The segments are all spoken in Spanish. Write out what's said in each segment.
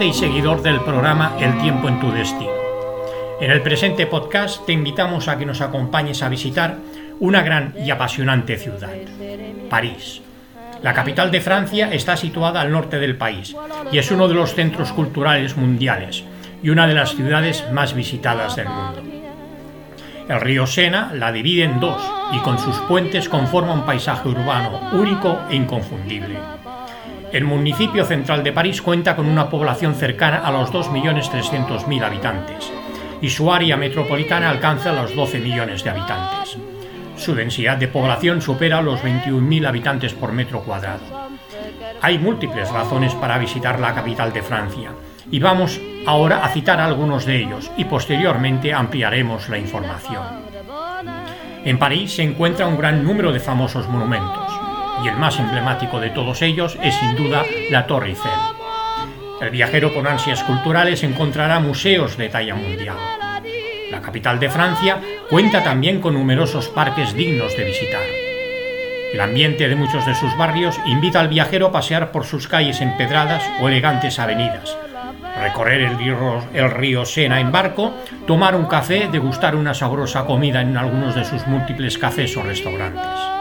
Y seguidor del programa El tiempo en tu destino. En el presente podcast te invitamos a que nos acompañes a visitar una gran y apasionante ciudad, París. La capital de Francia está situada al norte del país y es uno de los centros culturales mundiales y una de las ciudades más visitadas del mundo. El río Sena la divide en dos y con sus puentes conforma un paisaje urbano único e inconfundible. El municipio central de París cuenta con una población cercana a los 2.300.000 habitantes y su área metropolitana alcanza los 12 millones de habitantes. Su densidad de población supera los 21.000 habitantes por metro cuadrado. Hay múltiples razones para visitar la capital de Francia y vamos ahora a citar algunos de ellos y posteriormente ampliaremos la información. En París se encuentra un gran número de famosos monumentos y el más emblemático de todos ellos es sin duda la Torre Eiffel. El viajero con ansias culturales encontrará museos de talla mundial. La capital de Francia cuenta también con numerosos parques dignos de visitar. El ambiente de muchos de sus barrios invita al viajero a pasear por sus calles empedradas o elegantes avenidas, recorrer el río, el río, Sena en barco, tomar un café, degustar una sabrosa comida en algunos de sus múltiples cafés o restaurantes.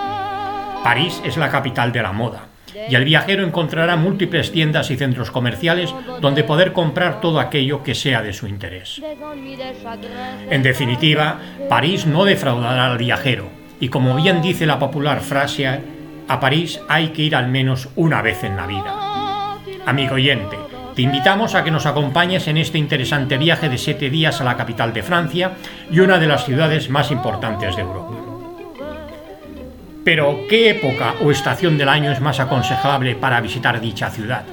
París es la capital de la moda y el viajero encontrará múltiples tiendas y centros comerciales donde poder comprar todo aquello que sea de su interés. En definitiva, París no defraudará al viajero y como bien dice la popular frase, a París hay que ir al menos una vez en la vida. Amigo oyente, te invitamos a que nos acompañes en este interesante viaje de siete días a la capital de Francia y una de las ciudades más importantes de Europa. Pero, ¿qué época o estación del año es más aconsejable para visitar dicha ciudad?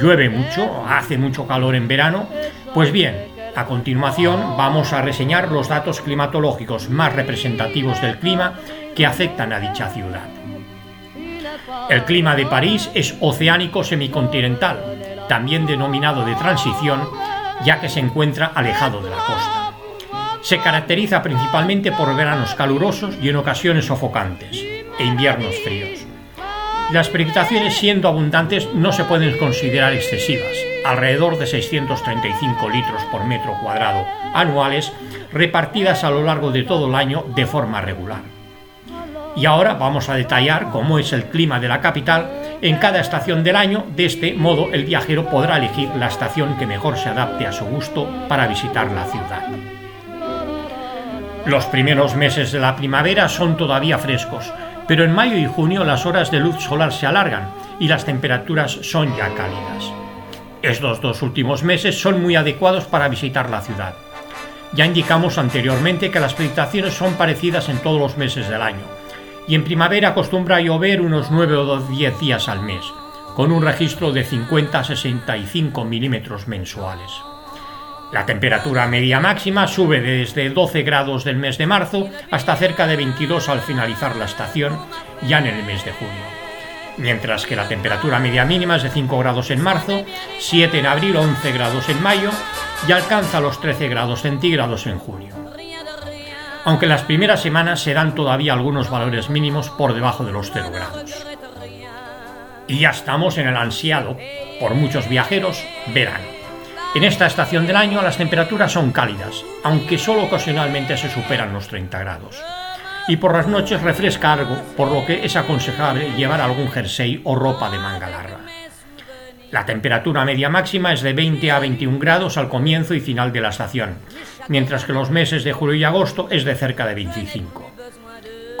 ¿Llueve mucho? ¿Hace mucho calor en verano? Pues bien, a continuación vamos a reseñar los datos climatológicos más representativos del clima que afectan a dicha ciudad. El clima de París es oceánico semicontinental, también denominado de transición, ya que se encuentra alejado de la costa. Se caracteriza principalmente por veranos calurosos y en ocasiones sofocantes, e inviernos fríos. Las precipitaciones, siendo abundantes, no se pueden considerar excesivas, alrededor de 635 litros por metro cuadrado anuales, repartidas a lo largo de todo el año de forma regular. Y ahora vamos a detallar cómo es el clima de la capital en cada estación del año. De este modo, el viajero podrá elegir la estación que mejor se adapte a su gusto para visitar la ciudad. Los primeros meses de la primavera son todavía frescos, pero en mayo y junio las horas de luz solar se alargan y las temperaturas son ya cálidas. Estos dos últimos meses son muy adecuados para visitar la ciudad. Ya indicamos anteriormente que las precipitaciones son parecidas en todos los meses del año, y en primavera acostumbra llover unos 9 o 10 días al mes, con un registro de 50 a 65 milímetros mensuales. La temperatura media máxima sube desde 12 grados del mes de marzo hasta cerca de 22 al finalizar la estación, ya en el mes de junio. Mientras que la temperatura media mínima es de 5 grados en marzo, 7 en abril, 11 grados en mayo y alcanza los 13 grados centígrados en junio. Aunque las primeras semanas se dan todavía algunos valores mínimos por debajo de los 0 grados. Y ya estamos en el ansiado, por muchos viajeros, verano. En esta estación del año las temperaturas son cálidas, aunque solo ocasionalmente se superan los 30 grados. Y por las noches refresca algo, por lo que es aconsejable llevar algún jersey o ropa de manga larga. La temperatura media máxima es de 20 a 21 grados al comienzo y final de la estación, mientras que los meses de julio y agosto es de cerca de 25.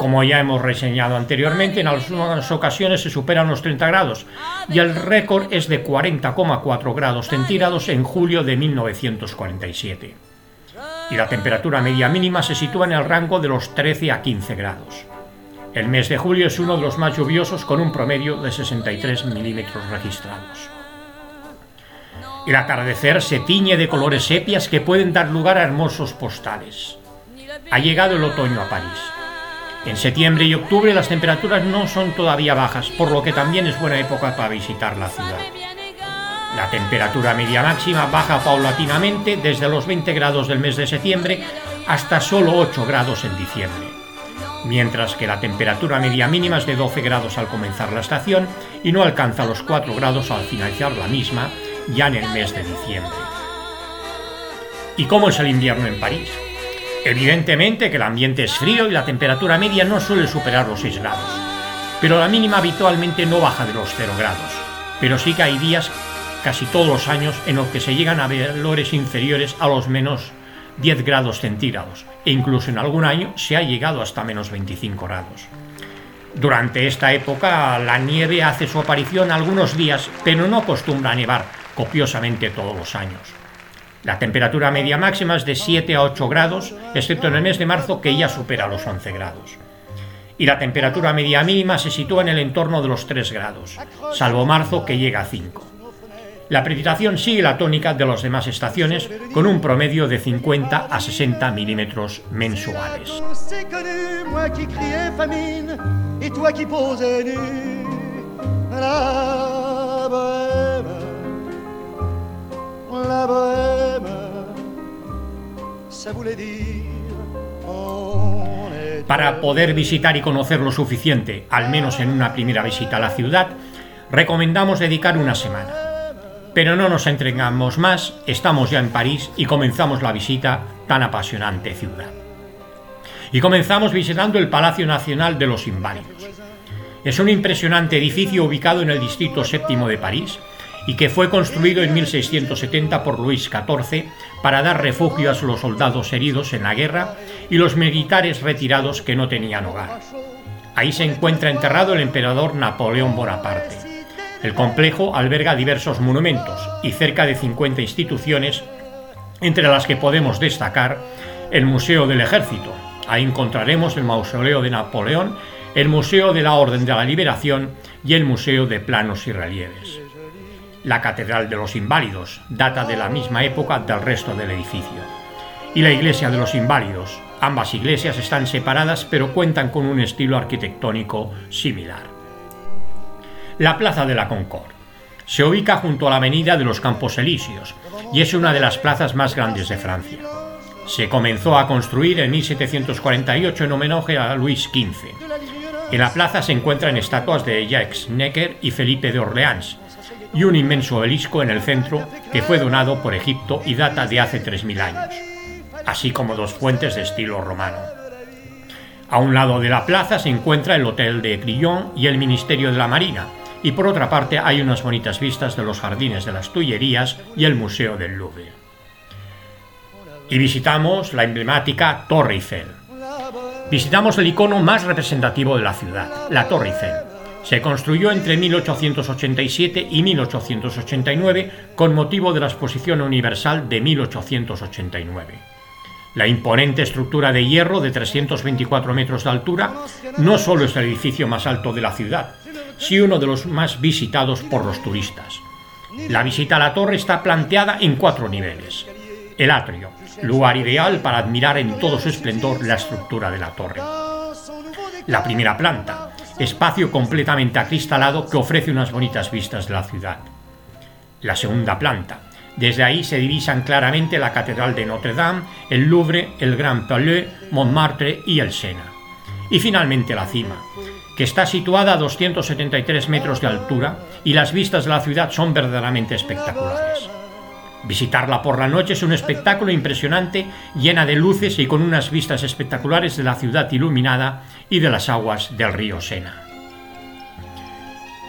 Como ya hemos reseñado anteriormente, en algunas ocasiones se superan los 30 grados y el récord es de 40,4 grados centígrados en julio de 1947. Y la temperatura media mínima se sitúa en el rango de los 13 a 15 grados. El mes de julio es uno de los más lluviosos con un promedio de 63 milímetros registrados. El atardecer se tiñe de colores sepias que pueden dar lugar a hermosos postales. Ha llegado el otoño a París. En septiembre y octubre las temperaturas no son todavía bajas, por lo que también es buena época para visitar la ciudad. La temperatura media máxima baja paulatinamente desde los 20 grados del mes de septiembre hasta solo 8 grados en diciembre, mientras que la temperatura media mínima es de 12 grados al comenzar la estación y no alcanza los 4 grados al finalizar la misma ya en el mes de diciembre. ¿Y cómo es el invierno en París? Evidentemente que el ambiente es frío y la temperatura media no suele superar los 6 grados, pero la mínima habitualmente no baja de los 0 grados, pero sí que hay días casi todos los años en los que se llegan a valores inferiores a los menos 10 grados centígrados e incluso en algún año se ha llegado hasta menos 25 grados. Durante esta época la nieve hace su aparición algunos días, pero no acostumbra a nevar copiosamente todos los años. La temperatura media máxima es de 7 a 8 grados, excepto en el mes de marzo que ya supera los 11 grados. Y la temperatura media mínima se sitúa en el entorno de los 3 grados, salvo marzo que llega a 5. La precipitación sigue la tónica de las demás estaciones con un promedio de 50 a 60 milímetros mensuales. Para poder visitar y conocer lo suficiente, al menos en una primera visita a la ciudad, recomendamos dedicar una semana. Pero no nos entregamos más, estamos ya en París y comenzamos la visita tan apasionante ciudad. Y comenzamos visitando el Palacio Nacional de los Inválidos. Es un impresionante edificio ubicado en el distrito séptimo de París, y que fue construido en 1670 por Luis XIV para dar refugio a los soldados heridos en la guerra y los militares retirados que no tenían hogar. Ahí se encuentra enterrado el emperador Napoleón Bonaparte. El complejo alberga diversos monumentos y cerca de 50 instituciones, entre las que podemos destacar el Museo del Ejército. Ahí encontraremos el Mausoleo de Napoleón, el Museo de la Orden de la Liberación y el Museo de Planos y Relieves. La Catedral de los Inválidos data de la misma época del resto del edificio. Y la Iglesia de los Inválidos. Ambas iglesias están separadas pero cuentan con un estilo arquitectónico similar. La Plaza de la Concorde. Se ubica junto a la Avenida de los Campos Elíseos y es una de las plazas más grandes de Francia. Se comenzó a construir en 1748 en homenaje a Luis XV. En la plaza se encuentran estatuas de Jacques Necker y Felipe de Orleans, y un inmenso obelisco en el centro que fue donado por Egipto y data de hace 3.000 años, así como dos fuentes de estilo romano. A un lado de la plaza se encuentra el Hotel de Crillon y el Ministerio de la Marina, y por otra parte hay unas bonitas vistas de los jardines de las Tullerías y el Museo del Louvre. Y visitamos la emblemática Torre Eiffel. Visitamos el icono más representativo de la ciudad, la Torre Eiffel se construyó entre 1887 y 1889 con motivo de la Exposición Universal de 1889. La imponente estructura de hierro de 324 metros de altura no solo es el edificio más alto de la ciudad, sino uno de los más visitados por los turistas. La visita a la torre está planteada en cuatro niveles. El atrio, lugar ideal para admirar en todo su esplendor la estructura de la torre. La primera planta, espacio completamente acristalado que ofrece unas bonitas vistas de la ciudad. La segunda planta. Desde ahí se divisan claramente la Catedral de Notre Dame, el Louvre, el Grand Palais, Montmartre y el Sena. Y finalmente la cima, que está situada a 273 metros de altura y las vistas de la ciudad son verdaderamente espectaculares. Visitarla por la noche es un espectáculo impresionante, llena de luces y con unas vistas espectaculares de la ciudad iluminada y de las aguas del río Sena.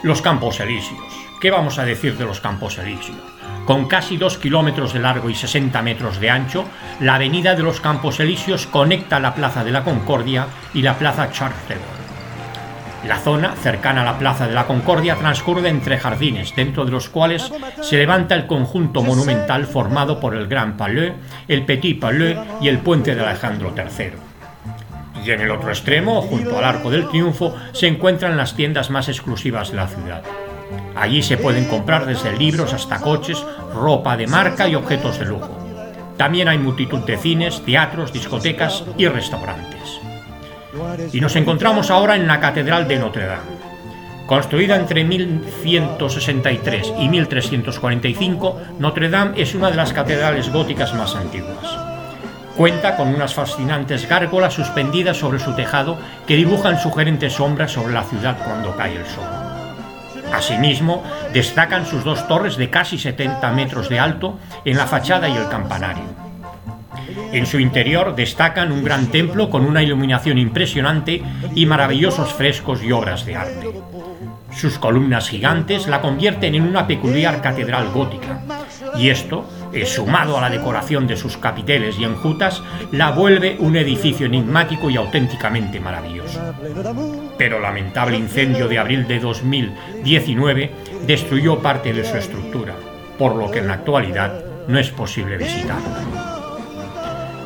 Los Campos Elíseos. ¿Qué vamos a decir de los Campos Elíseos? Con casi 2 kilómetros de largo y 60 metros de ancho, la avenida de los Campos Elíseos conecta la Plaza de la Concordia y la Plaza Charles. La zona, cercana a la Plaza de la Concordia, transcurre entre jardines, dentro de los cuales se levanta el conjunto monumental formado por el Gran Palais, el Petit Palais y el Puente de Alejandro III. Y en el otro extremo, junto al Arco del Triunfo, se encuentran las tiendas más exclusivas de la ciudad. Allí se pueden comprar desde libros hasta coches, ropa de marca y objetos de lujo. También hay multitud de cines, teatros, discotecas y restaurantes. Y nos encontramos ahora en la Catedral de Notre Dame. Construida entre 1163 y 1345, Notre Dame es una de las catedrales góticas más antiguas. Cuenta con unas fascinantes gárgolas suspendidas sobre su tejado que dibujan sugerentes sombras sobre la ciudad cuando cae el sol. Asimismo, destacan sus dos torres de casi 70 metros de alto en la fachada y el campanario. En su interior destacan un gran templo con una iluminación impresionante y maravillosos frescos y obras de arte. Sus columnas gigantes la convierten en una peculiar catedral gótica, y esto, sumado a la decoración de sus capiteles y enjutas, la vuelve un edificio enigmático y auténticamente maravilloso. Pero lamentable incendio de abril de 2019 destruyó parte de su estructura, por lo que en la actualidad no es posible visitarla.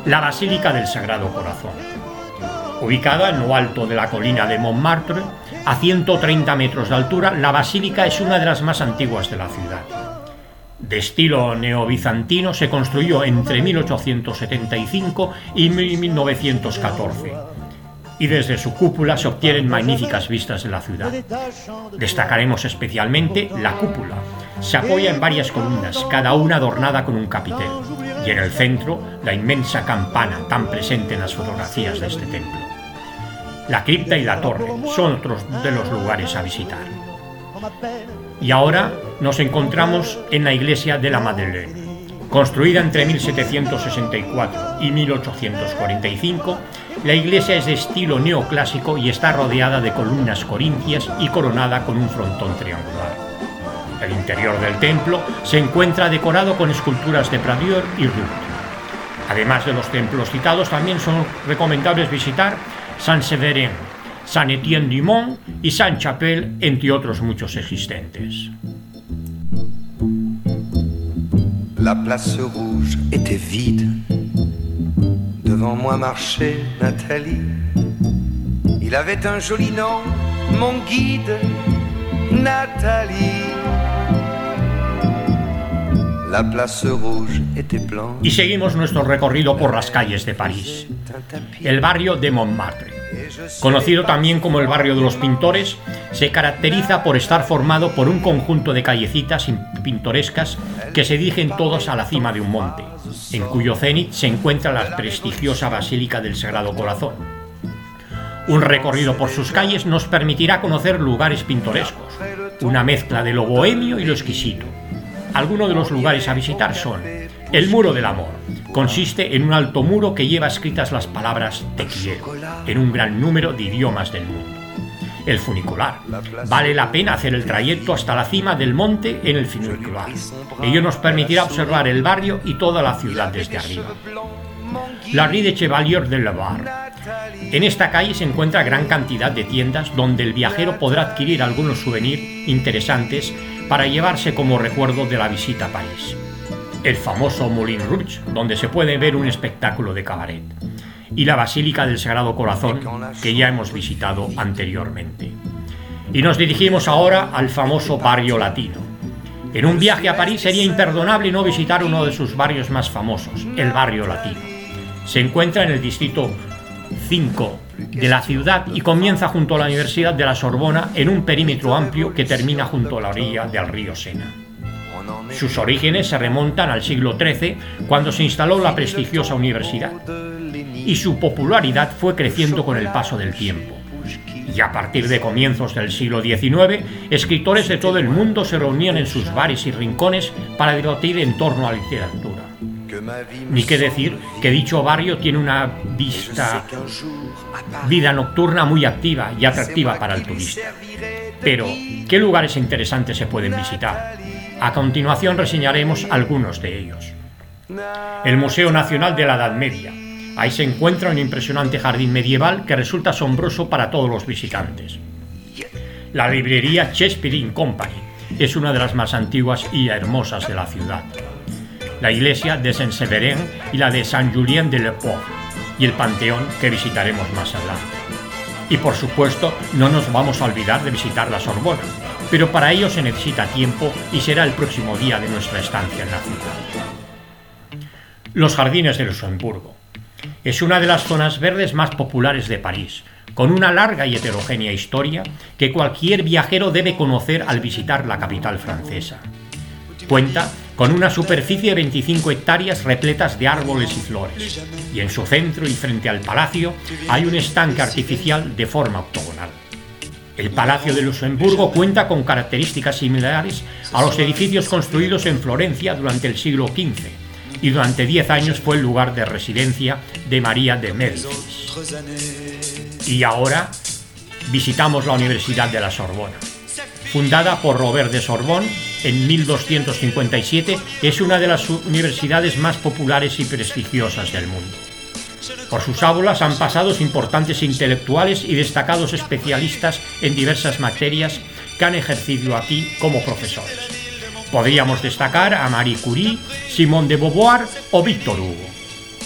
La Basílica del Sagrado Corazón. Ubicada en lo alto de la colina de Montmartre, a 130 metros de altura, la basílica es una de las más antiguas de la ciudad. De estilo neobizantino, se construyó entre 1875 y 1914 y desde su cúpula se obtienen magníficas vistas de la ciudad. Destacaremos especialmente la cúpula. Se apoya en varias columnas, cada una adornada con un capitel, y en el centro la inmensa campana tan presente en las fotografías de este templo. La cripta y la torre son otros de los lugares a visitar. Y ahora nos encontramos en la iglesia de la Madeleine. Construida entre 1764 y 1845, la iglesia es de estilo neoclásico y está rodeada de columnas corintias y coronada con un frontón triangular. El interior del templo se encuentra decorado con esculturas de Pradier y Ruth. Además de los templos citados, también son recomendables visitar Saint-Séverin, Saint-Étienne-du-Mont y Saint-Chapelle, entre otros muchos existentes. La place rouge était vide. Devant moi marchait Nathalie. Il avait un joli nom, mon guide, Nathalie. Y seguimos nuestro recorrido por las calles de París. El barrio de Montmartre, conocido también como el barrio de los pintores, se caracteriza por estar formado por un conjunto de callecitas pintorescas que se dirigen todos a la cima de un monte, en cuyo cenit se encuentra la prestigiosa Basílica del Sagrado Corazón. Un recorrido por sus calles nos permitirá conocer lugares pintorescos, una mezcla de lo bohemio y lo exquisito algunos de los lugares a visitar son el Muro del Amor. Consiste en un alto muro que lleva escritas las palabras Te quiero en un gran número de idiomas del mundo. El funicular. Vale la pena hacer el trayecto hasta la cima del monte en el funicular. Ello nos permitirá observar el barrio y toda la ciudad desde arriba. La Rue de Chevalier de Bar. En esta calle se encuentra gran cantidad de tiendas donde el viajero podrá adquirir algunos souvenirs interesantes para llevarse como recuerdo de la visita a París. El famoso Moulin Rouge, donde se puede ver un espectáculo de cabaret. Y la Basílica del Sagrado Corazón, que ya hemos visitado anteriormente. Y nos dirigimos ahora al famoso barrio latino. En un viaje a París sería imperdonable no visitar uno de sus barrios más famosos, el barrio latino. Se encuentra en el distrito 5 de la ciudad y comienza junto a la Universidad de la Sorbona en un perímetro amplio que termina junto a la orilla del río Sena. Sus orígenes se remontan al siglo XIII, cuando se instaló la prestigiosa universidad, y su popularidad fue creciendo con el paso del tiempo. Y a partir de comienzos del siglo XIX, escritores de todo el mundo se reunían en sus bares y rincones para debatir en torno a la literatura. Ni qué decir que dicho barrio tiene una vista, vida nocturna muy activa y atractiva para el turista. Pero, ¿qué lugares interesantes se pueden visitar? A continuación reseñaremos algunos de ellos. El Museo Nacional de la Edad Media. Ahí se encuentra un impresionante jardín medieval que resulta asombroso para todos los visitantes. La librería Shakespeare Company es una de las más antiguas y hermosas de la ciudad la iglesia de Saint-Séverin y la de Saint-Julien de Le Pont. y el Panteón que visitaremos más adelante. Y por supuesto, no nos vamos a olvidar de visitar la Sorbona, pero para ello se necesita tiempo y será el próximo día de nuestra estancia en la ciudad. Los Jardines de Luxemburgo. Es una de las zonas verdes más populares de París, con una larga y heterogénea historia que cualquier viajero debe conocer al visitar la capital francesa. Cuenta con una superficie de 25 hectáreas repletas de árboles y flores, y en su centro y frente al palacio hay un estanque artificial de forma octogonal. El Palacio de Luxemburgo cuenta con características similares a los edificios construidos en Florencia durante el siglo XV y durante 10 años fue el lugar de residencia de María de Médicis. Y ahora visitamos la Universidad de la Sorbona. Fundada por Robert de Sorbonne en 1257, es una de las universidades más populares y prestigiosas del mundo. Por sus aulas han pasado importantes intelectuales y destacados especialistas en diversas materias que han ejercido aquí como profesores. Podríamos destacar a Marie Curie, Simone de Beauvoir o Victor Hugo.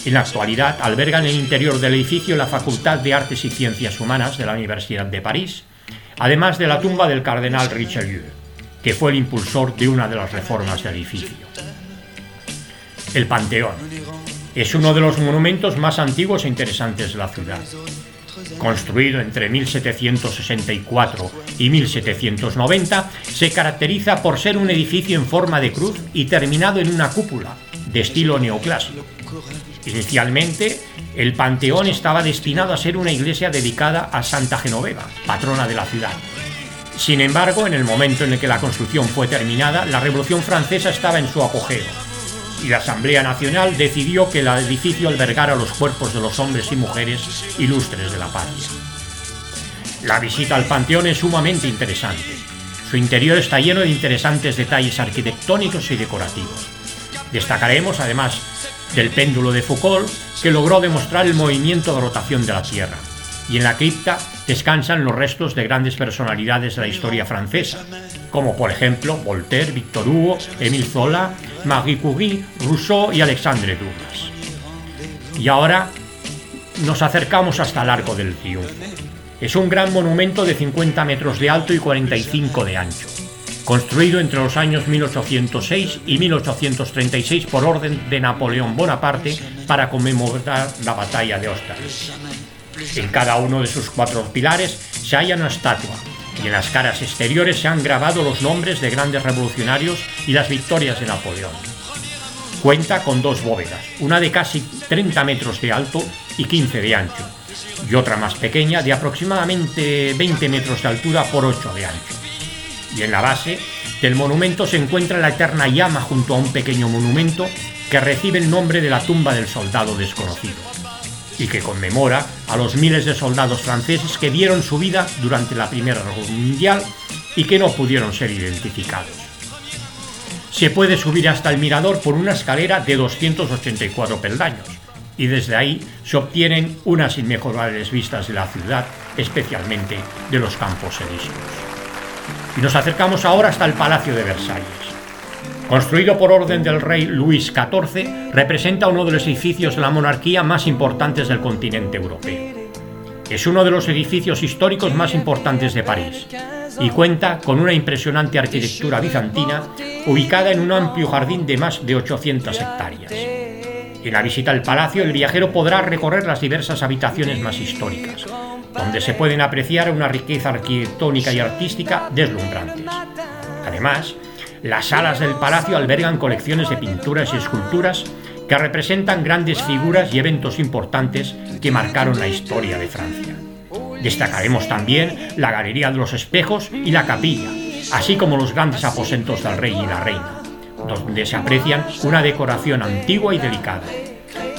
En la actualidad alberga en el interior del edificio la Facultad de Artes y Ciencias Humanas de la Universidad de París, además de la tumba del cardenal Richelieu, que fue el impulsor de una de las reformas del edificio. El Panteón es uno de los monumentos más antiguos e interesantes de la ciudad. Construido entre 1764 y 1790, se caracteriza por ser un edificio en forma de cruz y terminado en una cúpula, de estilo neoclásico. Inicialmente, el panteón estaba destinado a ser una iglesia dedicada a Santa Genoveva, patrona de la ciudad. Sin embargo, en el momento en el que la construcción fue terminada, la Revolución Francesa estaba en su apogeo y la Asamblea Nacional decidió que el edificio albergara los cuerpos de los hombres y mujeres ilustres de la patria. La visita al panteón es sumamente interesante. Su interior está lleno de interesantes detalles arquitectónicos y decorativos. Destacaremos además del péndulo de Foucault que logró demostrar el movimiento de rotación de la Tierra. Y en la cripta descansan los restos de grandes personalidades de la historia francesa, como por ejemplo Voltaire, Victor Hugo, Émile Zola, Marie Curie, Rousseau y Alexandre Dumas. Y ahora nos acercamos hasta el Arco del Triunfo. Es un gran monumento de 50 metros de alto y 45 de ancho, construido entre los años 1806 y 1836 por orden de Napoleón Bonaparte para conmemorar la batalla de Austerlitz. En cada uno de sus cuatro pilares se halla una estatua, y en las caras exteriores se han grabado los nombres de grandes revolucionarios y las victorias de Napoleón. Cuenta con dos bóvedas, una de casi 30 metros de alto y 15 de ancho, y otra más pequeña de aproximadamente 20 metros de altura por 8 de ancho. Y en la base del monumento se encuentra la eterna llama junto a un pequeño monumento que recibe el nombre de la tumba del soldado desconocido y que conmemora a los miles de soldados franceses que dieron su vida durante la Primera Guerra Mundial y que no pudieron ser identificados. Se puede subir hasta el mirador por una escalera de 284 peldaños y desde ahí se obtienen unas inmejorables vistas de la ciudad, especialmente de los campos elíseos. Y nos acercamos ahora hasta el Palacio de Versalles. Construido por orden del rey Luis XIV, representa uno de los edificios de la monarquía más importantes del continente europeo. Es uno de los edificios históricos más importantes de París y cuenta con una impresionante arquitectura bizantina ubicada en un amplio jardín de más de 800 hectáreas. En la visita al palacio, el viajero podrá recorrer las diversas habitaciones más históricas, donde se pueden apreciar una riqueza arquitectónica y artística deslumbrantes. Además, las salas del palacio albergan colecciones de pinturas y esculturas que representan grandes figuras y eventos importantes que marcaron la historia de Francia. Destacaremos también la Galería de los Espejos y la capilla, así como los grandes aposentos del rey y la reina, donde se aprecian una decoración antigua y delicada.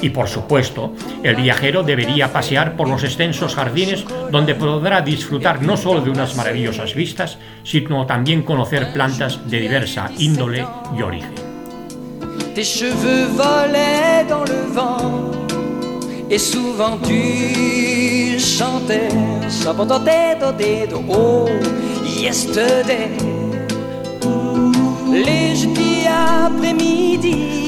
Y por supuesto, el viajero debería pasear por los extensos jardines donde podrá disfrutar no solo de unas maravillosas vistas, sino también conocer plantas de diversa índole y origen. Tes cheveux volaient dans le vent et souvent tu chantais yesterday les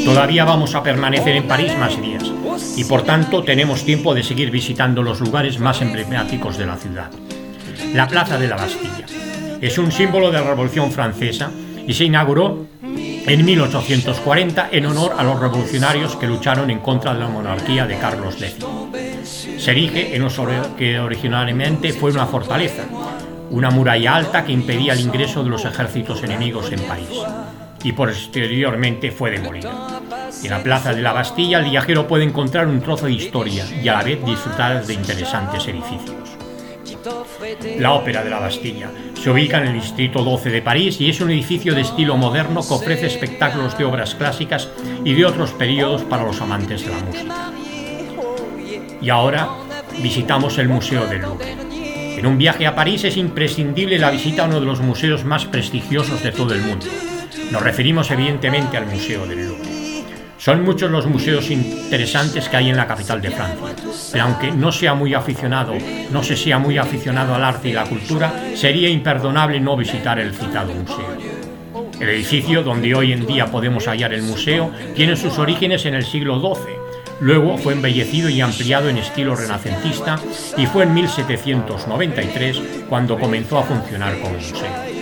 Todavía vamos a permanecer en París más días y por tanto tenemos tiempo de seguir visitando los lugares más emblemáticos de la ciudad. La Plaza de la Bastilla es un símbolo de la Revolución Francesa y se inauguró en 1840 en honor a los revolucionarios que lucharon en contra de la monarquía de Carlos X. Se erige en lo que originalmente fue una fortaleza, una muralla alta que impedía el ingreso de los ejércitos enemigos en París y posteriormente fue demolida. En la plaza de la Bastilla el viajero puede encontrar un trozo de historia y a la vez disfrutar de interesantes edificios. La Ópera de la Bastilla se ubica en el distrito 12 de París y es un edificio de estilo moderno que ofrece espectáculos de obras clásicas y de otros periodos para los amantes de la música. Y ahora visitamos el Museo del Louvre. En un viaje a París es imprescindible la visita a uno de los museos más prestigiosos de todo el mundo, nos referimos evidentemente al Museo del Louvre. Son muchos los museos interesantes que hay en la capital de Francia, pero aunque no sea muy aficionado, no se sea muy aficionado al arte y la cultura, sería imperdonable no visitar el citado museo. El edificio donde hoy en día podemos hallar el museo tiene sus orígenes en el siglo XII. Luego fue embellecido y ampliado en estilo renacentista y fue en 1793 cuando comenzó a funcionar como museo.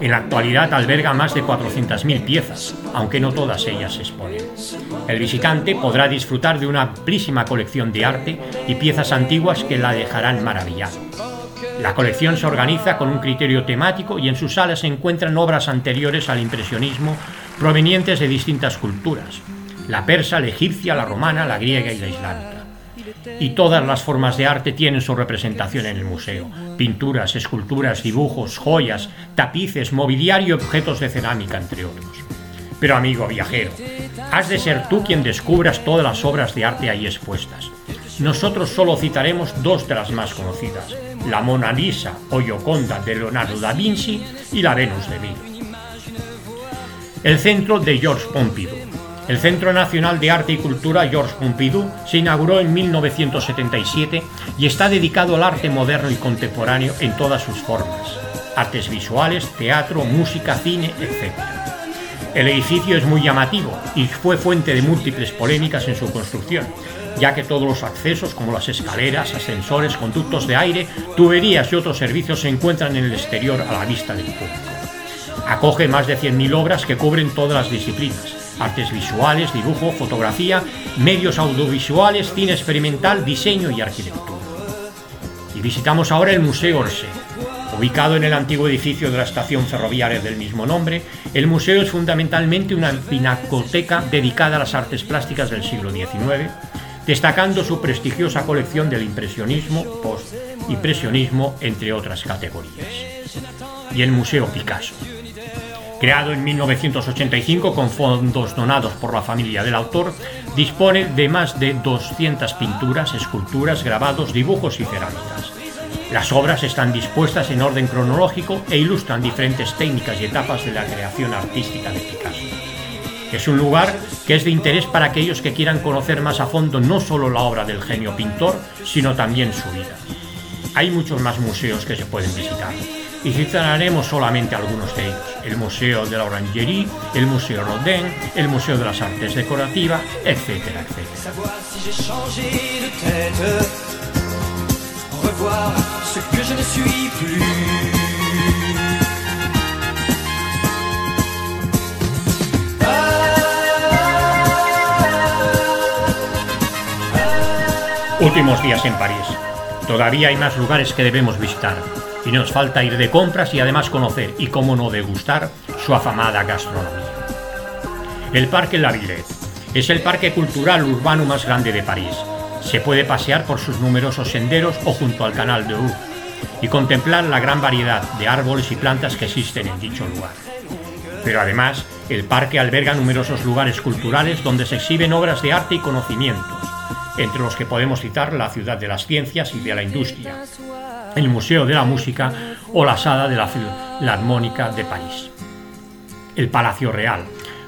En la actualidad alberga más de 400.000 piezas, aunque no todas ellas se exponen. El visitante podrá disfrutar de una amplísima colección de arte y piezas antiguas que la dejarán maravillado. La colección se organiza con un criterio temático y en sus salas se encuentran obras anteriores al impresionismo provenientes de distintas culturas, la persa, la egipcia, la romana, la griega y la islámica y todas las formas de arte tienen su representación en el museo. Pinturas, esculturas, dibujos, joyas, tapices, mobiliario y objetos de cerámica, entre otros. Pero amigo viajero, has de ser tú quien descubras todas las obras de arte ahí expuestas. Nosotros solo citaremos dos de las más conocidas, la Mona Lisa o Gioconda de Leonardo da Vinci y la Venus de Milo. El centro de Georges Pompidou el Centro Nacional de Arte y Cultura Georges Pompidou se inauguró en 1977 y está dedicado al arte moderno y contemporáneo en todas sus formas, artes visuales, teatro, música, cine, etc. El edificio es muy llamativo y fue fuente de múltiples polémicas en su construcción, ya que todos los accesos como las escaleras, ascensores, conductos de aire, tuberías y otros servicios se encuentran en el exterior a la vista del público. Acoge más de 100.000 obras que cubren todas las disciplinas, artes visuales, dibujo, fotografía, medios audiovisuales, cine experimental, diseño y arquitectura. Y visitamos ahora el Museo Orsay. Ubicado en el antiguo edificio de la estación ferroviaria del mismo nombre, el museo es fundamentalmente una pinacoteca dedicada a las artes plásticas del siglo XIX, destacando su prestigiosa colección del impresionismo, post-impresionismo, entre otras categorías. Y el Museo Picasso Creado en 1985 con fondos donados por la familia del autor, dispone de más de 200 pinturas, esculturas, grabados, dibujos y cerámicas. Las obras están dispuestas en orden cronológico e ilustran diferentes técnicas y etapas de la creación artística de Picasso. Es un lugar que es de interés para aquellos que quieran conocer más a fondo no solo la obra del genio pintor, sino también su vida. Hay muchos más museos que se pueden visitar y citaremos solamente algunos de ellos. El Museo de la Orangerie, el Museo Rodin, el Museo de las Artes Decorativas, etcétera, etcétera. Últimos días en París. Todavía hay más lugares que debemos visitar y nos falta ir de compras y además conocer y cómo no degustar su afamada gastronomía. El Parque La Villette es el parque cultural urbano más grande de París. Se puede pasear por sus numerosos senderos o junto al canal de Ur y contemplar la gran variedad de árboles y plantas que existen en dicho lugar. Pero además, el parque alberga numerosos lugares culturales donde se exhiben obras de arte y conocimientos, entre los que podemos citar la ciudad de las ciencias y de la industria, el Museo de la Música o la Sala de la Filarmónica de París. El Palacio Real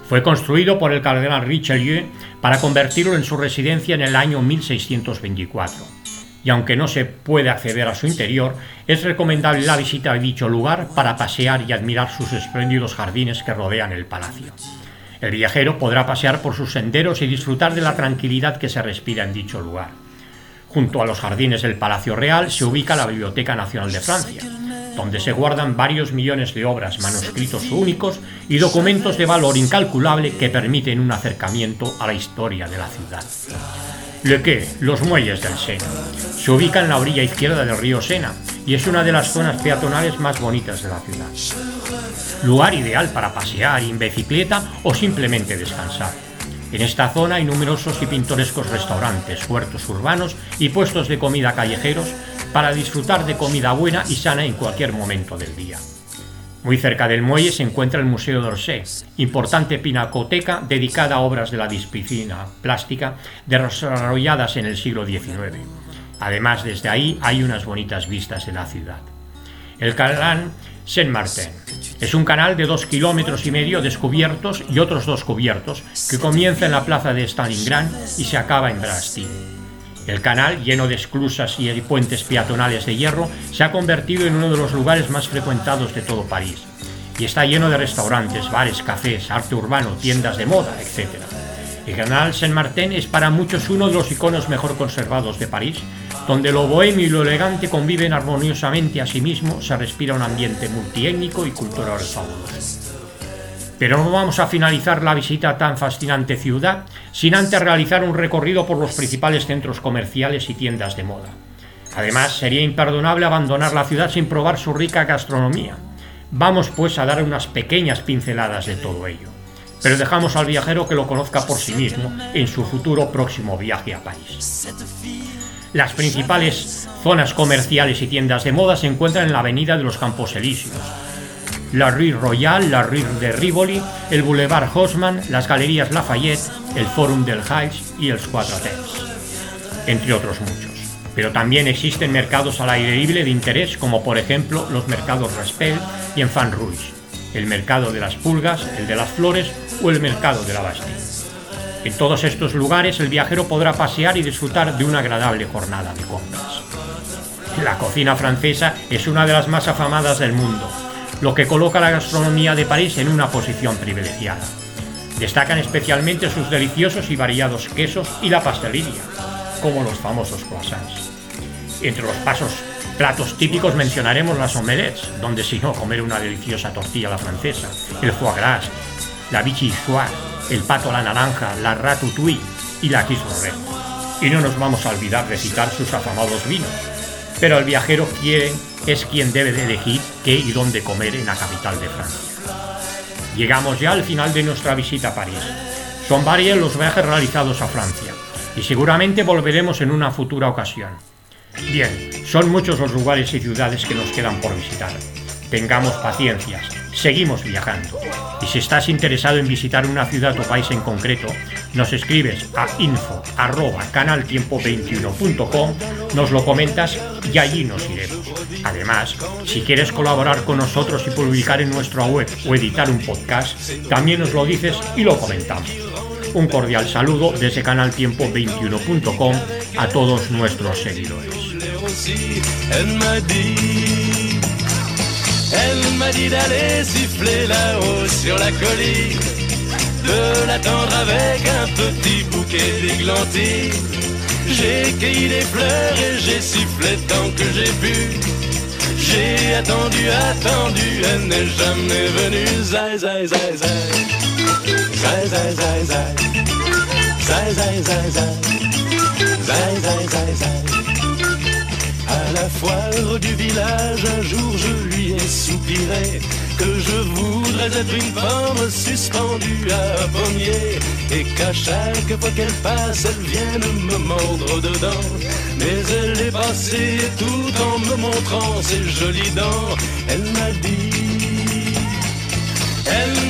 fue construido por el cardenal Richelieu para convertirlo en su residencia en el año 1624. Y aunque no se puede acceder a su interior, es recomendable la visita a dicho lugar para pasear y admirar sus espléndidos jardines que rodean el palacio. El viajero podrá pasear por sus senderos y disfrutar de la tranquilidad que se respira en dicho lugar. Junto a los jardines del Palacio Real se ubica la Biblioteca Nacional de Francia, donde se guardan varios millones de obras, manuscritos únicos y documentos de valor incalculable que permiten un acercamiento a la historia de la ciudad. Le Quai, los muelles del Sena. Se ubica en la orilla izquierda del río Sena y es una de las zonas peatonales más bonitas de la ciudad. Lugar ideal para pasear en bicicleta o simplemente descansar. En esta zona hay numerosos y pintorescos restaurantes, huertos urbanos y puestos de comida callejeros para disfrutar de comida buena y sana en cualquier momento del día. Muy cerca del muelle se encuentra el Museo d'Orsay, importante pinacoteca dedicada a obras de la disciplina plástica desarrolladas en el siglo XIX. Además, desde ahí hay unas bonitas vistas de la ciudad. El canal Saint-Martin es un canal de dos kilómetros y medio descubiertos y otros dos cubiertos que comienza en la plaza de Stalingrad y se acaba en Brastil. El canal, lleno de esclusas y puentes peatonales de hierro, se ha convertido en uno de los lugares más frecuentados de todo París. Y está lleno de restaurantes, bares, cafés, arte urbano, tiendas de moda, etc. El canal Saint-Martin es para muchos uno de los iconos mejor conservados de París, donde lo bohemio y lo elegante conviven armoniosamente a sí mismo, se respira un ambiente multiétnico y cultural fabuloso. Pero no vamos a finalizar la visita a tan fascinante ciudad sin antes realizar un recorrido por los principales centros comerciales y tiendas de moda. Además, sería imperdonable abandonar la ciudad sin probar su rica gastronomía. Vamos pues a dar unas pequeñas pinceladas de todo ello. Pero dejamos al viajero que lo conozca por sí mismo en su futuro próximo viaje a París. Las principales zonas comerciales y tiendas de moda se encuentran en la Avenida de los Campos Elíseos, la Rue Royale, la Rue de Rivoli, el Boulevard Haussmann, las Galerías Lafayette, el Forum del Heights y el Quatre entre otros muchos. Pero también existen mercados al aire libre de interés, como por ejemplo los mercados Raspel y Enfant Rouge, el mercado de las pulgas, el de las flores o el mercado de la Bastille. En todos estos lugares el viajero podrá pasear y disfrutar de una agradable jornada de compras. La cocina francesa es una de las más afamadas del mundo lo que coloca la gastronomía de París en una posición privilegiada. Destacan especialmente sus deliciosos y variados quesos y la pastelería, como los famosos croissants. Entre los pasos platos típicos mencionaremos las omelettes, donde si no comer una deliciosa tortilla a la francesa, el foie gras, la bichichoire, el pato a la naranja, la ratatouille y la quiche Y no nos vamos a olvidar de citar sus afamados vinos, pero el viajero quiere, es quien debe de elegir qué y dónde comer en la capital de Francia. Llegamos ya al final de nuestra visita a París. Son varios los viajes realizados a Francia y seguramente volveremos en una futura ocasión. Bien, son muchos los lugares y ciudades que nos quedan por visitar. Tengamos paciencia, seguimos viajando. Y si estás interesado en visitar una ciudad o país en concreto, nos escribes a info canaltiempo21.com, nos lo comentas y allí nos iremos. Además, si quieres colaborar con nosotros y publicar en nuestra web o editar un podcast, también nos lo dices y lo comentamos. Un cordial saludo desde canaltiempo21.com a todos nuestros seguidores. Elle m'a dit d'aller siffler là-haut sur la colline, de l'attendre avec un petit bouquet d'églantines. J'ai cueilli des fleurs et j'ai sifflé tant que j'ai pu. J'ai attendu, attendu, elle n'est jamais venue. Zai, zai, zai, zai. Zai, zai, zai, zai. Zai, zai, zai. À la foire du village, un jour je lui ai soupiré que je voudrais être une pomme suspendue à un pommier et qu'à chaque fois qu'elle passe, elle vienne me mordre dedans. Mais elle est passée tout en me montrant ses jolies dents. Elle m'a dit, elle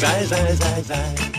在在在在。